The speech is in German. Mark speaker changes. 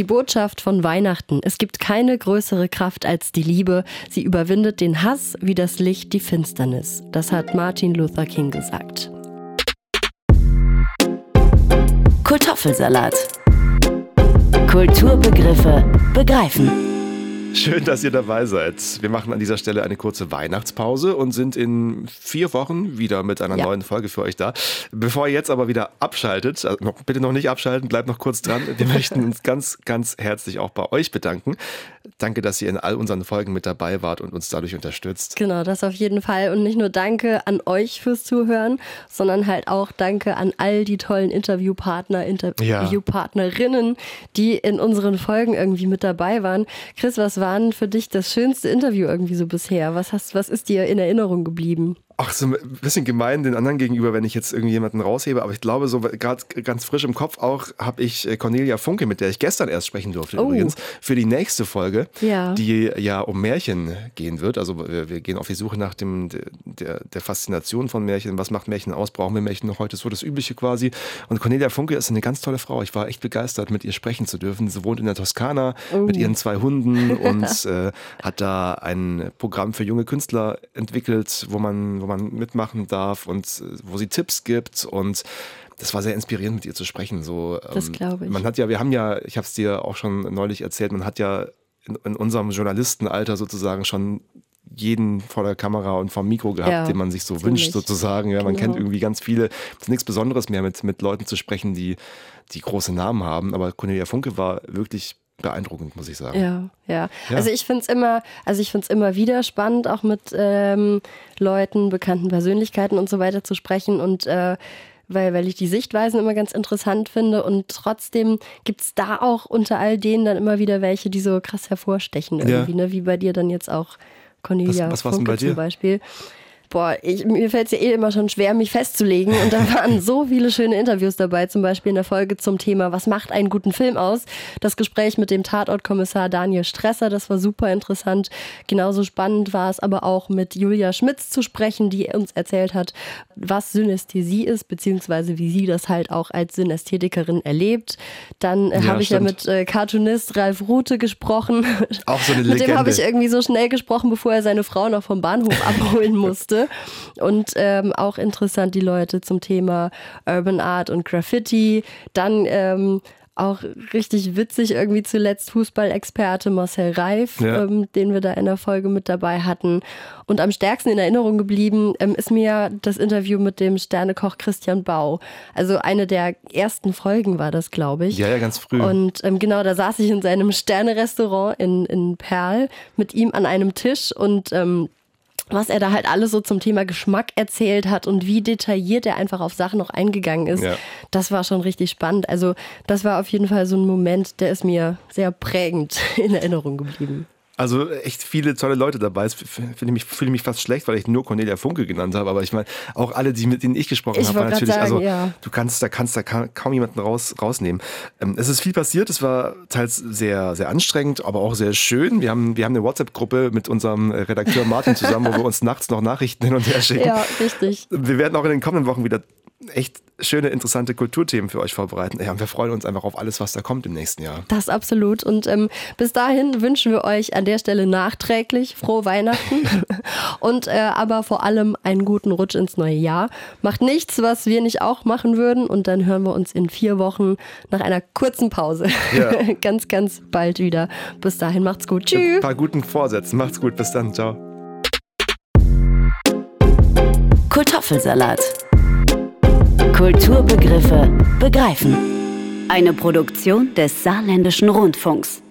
Speaker 1: Die Botschaft von Weihnachten. Es gibt keine größere Kraft als die Liebe. Sie überwindet den Hass wie das Licht die Finsternis. Das hat Martin Luther King gesagt.
Speaker 2: Kartoffelsalat. Kulturbegriffe begreifen.
Speaker 3: Schön, dass ihr dabei seid. Wir machen an dieser Stelle eine kurze Weihnachtspause und sind in vier Wochen wieder mit einer ja. neuen Folge für euch da. Bevor ihr jetzt aber wieder abschaltet, also noch, bitte noch nicht abschalten, bleibt noch kurz dran. Wir möchten uns ganz, ganz herzlich auch bei euch bedanken. Danke, dass ihr in all unseren Folgen mit dabei wart und uns dadurch unterstützt.
Speaker 1: Genau, das auf jeden Fall. Und nicht nur Danke an euch fürs Zuhören, sondern halt auch Danke an all die tollen Interviewpartner, Interviewpartnerinnen, ja. die in unseren Folgen irgendwie mit dabei waren. Chris, was war denn für dich das schönste Interview irgendwie so bisher? Was, hast, was ist dir in Erinnerung geblieben?
Speaker 3: Ach, so ein bisschen gemein den anderen gegenüber, wenn ich jetzt irgendjemanden raushebe, aber ich glaube, so gerade ganz frisch im Kopf auch habe ich äh, Cornelia Funke, mit der ich gestern erst sprechen durfte oh. übrigens, für die nächste Folge, ja. die ja um Märchen gehen wird. Also wir, wir, gehen auf die Suche nach dem, der, der Faszination von Märchen. Was macht Märchen aus? Brauchen wir Märchen noch heute? So das Übliche quasi. Und Cornelia Funke ist eine ganz tolle Frau. Ich war echt begeistert, mit ihr sprechen zu dürfen. Sie wohnt in der Toskana oh. mit ihren zwei Hunden und äh, hat da ein Programm für junge Künstler entwickelt, wo man, wo man mitmachen darf und äh, wo sie Tipps gibt und das war sehr inspirierend mit ihr zu sprechen. So,
Speaker 1: das ähm, glaube ich.
Speaker 3: Man hat ja, wir haben ja, ich habe es dir auch schon neulich erzählt, man hat ja in, in, unserem Journalistenalter sozusagen schon jeden vor der Kamera und vom Mikro gehabt, ja, den man sich so ziemlich. wünscht sozusagen. Ja, man genau. kennt irgendwie ganz viele. Es ist nichts Besonderes mehr, mit, mit Leuten zu sprechen, die, die große Namen haben. Aber Cornelia Funke war wirklich beeindruckend, muss ich sagen.
Speaker 1: Ja, ja. ja. Also ich finde es immer, also ich finde es immer wieder spannend, auch mit ähm, Leuten, bekannten Persönlichkeiten und so weiter zu sprechen und äh, weil, weil ich die Sichtweisen immer ganz interessant finde und trotzdem gibt es da auch unter all denen dann immer wieder welche, die so krass hervorstechen irgendwie, ja. ne? wie bei dir dann jetzt auch Cornelia was, was Funke zum Beispiel boah, ich, mir fällt es ja eh immer schon schwer, mich festzulegen. Und da waren so viele schöne Interviews dabei, zum Beispiel in der Folge zum Thema, was macht einen guten Film aus? Das Gespräch mit dem Tatortkommissar Daniel Stresser, das war super interessant. Genauso spannend war es aber auch mit Julia Schmitz zu sprechen, die uns erzählt hat, was Synästhesie ist, beziehungsweise wie sie das halt auch als Synästhetikerin erlebt. Dann äh, ja, habe ich ja mit äh, Cartoonist Ralf Rute gesprochen.
Speaker 3: Auch so eine Legende.
Speaker 1: mit dem habe ich irgendwie so schnell gesprochen, bevor er seine Frau noch vom Bahnhof abholen musste. Und ähm, auch interessant die Leute zum Thema Urban Art und Graffiti. Dann ähm, auch richtig witzig irgendwie zuletzt Fußballexperte Marcel Reif, ja. ähm, den wir da in der Folge mit dabei hatten. Und am stärksten in Erinnerung geblieben ähm, ist mir das Interview mit dem Sternekoch Christian Bau. Also eine der ersten Folgen war das, glaube ich.
Speaker 3: Ja, ja, ganz früh.
Speaker 1: Und ähm, genau, da saß ich in seinem Sterne-Restaurant in, in Perl mit ihm an einem Tisch und ähm, was er da halt alles so zum Thema Geschmack erzählt hat und wie detailliert er einfach auf Sachen noch eingegangen ist. Ja. Das war schon richtig spannend. Also das war auf jeden Fall so ein Moment, der ist mir sehr prägend in Erinnerung geblieben.
Speaker 3: Also echt viele tolle Leute dabei. Ich fühle mich, fühle mich fast schlecht, weil ich nur Cornelia Funke genannt habe. Aber ich meine, auch alle, die mit denen ich gesprochen habe, waren natürlich.
Speaker 1: Sagen,
Speaker 3: also
Speaker 1: ja.
Speaker 3: du kannst, da kannst da kaum jemanden raus, rausnehmen. Ähm, es ist viel passiert. Es war teils sehr, sehr anstrengend, aber auch sehr schön. Wir haben, wir haben eine WhatsApp-Gruppe mit unserem Redakteur Martin zusammen, wo wir uns nachts noch Nachrichten hin und her schicken.
Speaker 1: Ja, richtig.
Speaker 3: Wir werden auch in den kommenden Wochen wieder echt schöne, interessante Kulturthemen für euch vorbereiten. Ja, und wir freuen uns einfach auf alles, was da kommt im nächsten Jahr.
Speaker 1: Das absolut. Und ähm, bis dahin wünschen wir euch an der Stelle nachträglich frohe Weihnachten und äh, aber vor allem einen guten Rutsch ins neue Jahr. Macht nichts, was wir nicht auch machen würden. Und dann hören wir uns in vier Wochen nach einer kurzen Pause ja. ganz, ganz bald wieder. Bis dahin macht's gut. Tschüss.
Speaker 3: Ein paar guten Vorsätzen. Macht's gut. Bis dann. Ciao.
Speaker 2: Kartoffelsalat Kulturbegriffe begreifen. Eine Produktion des Saarländischen Rundfunks.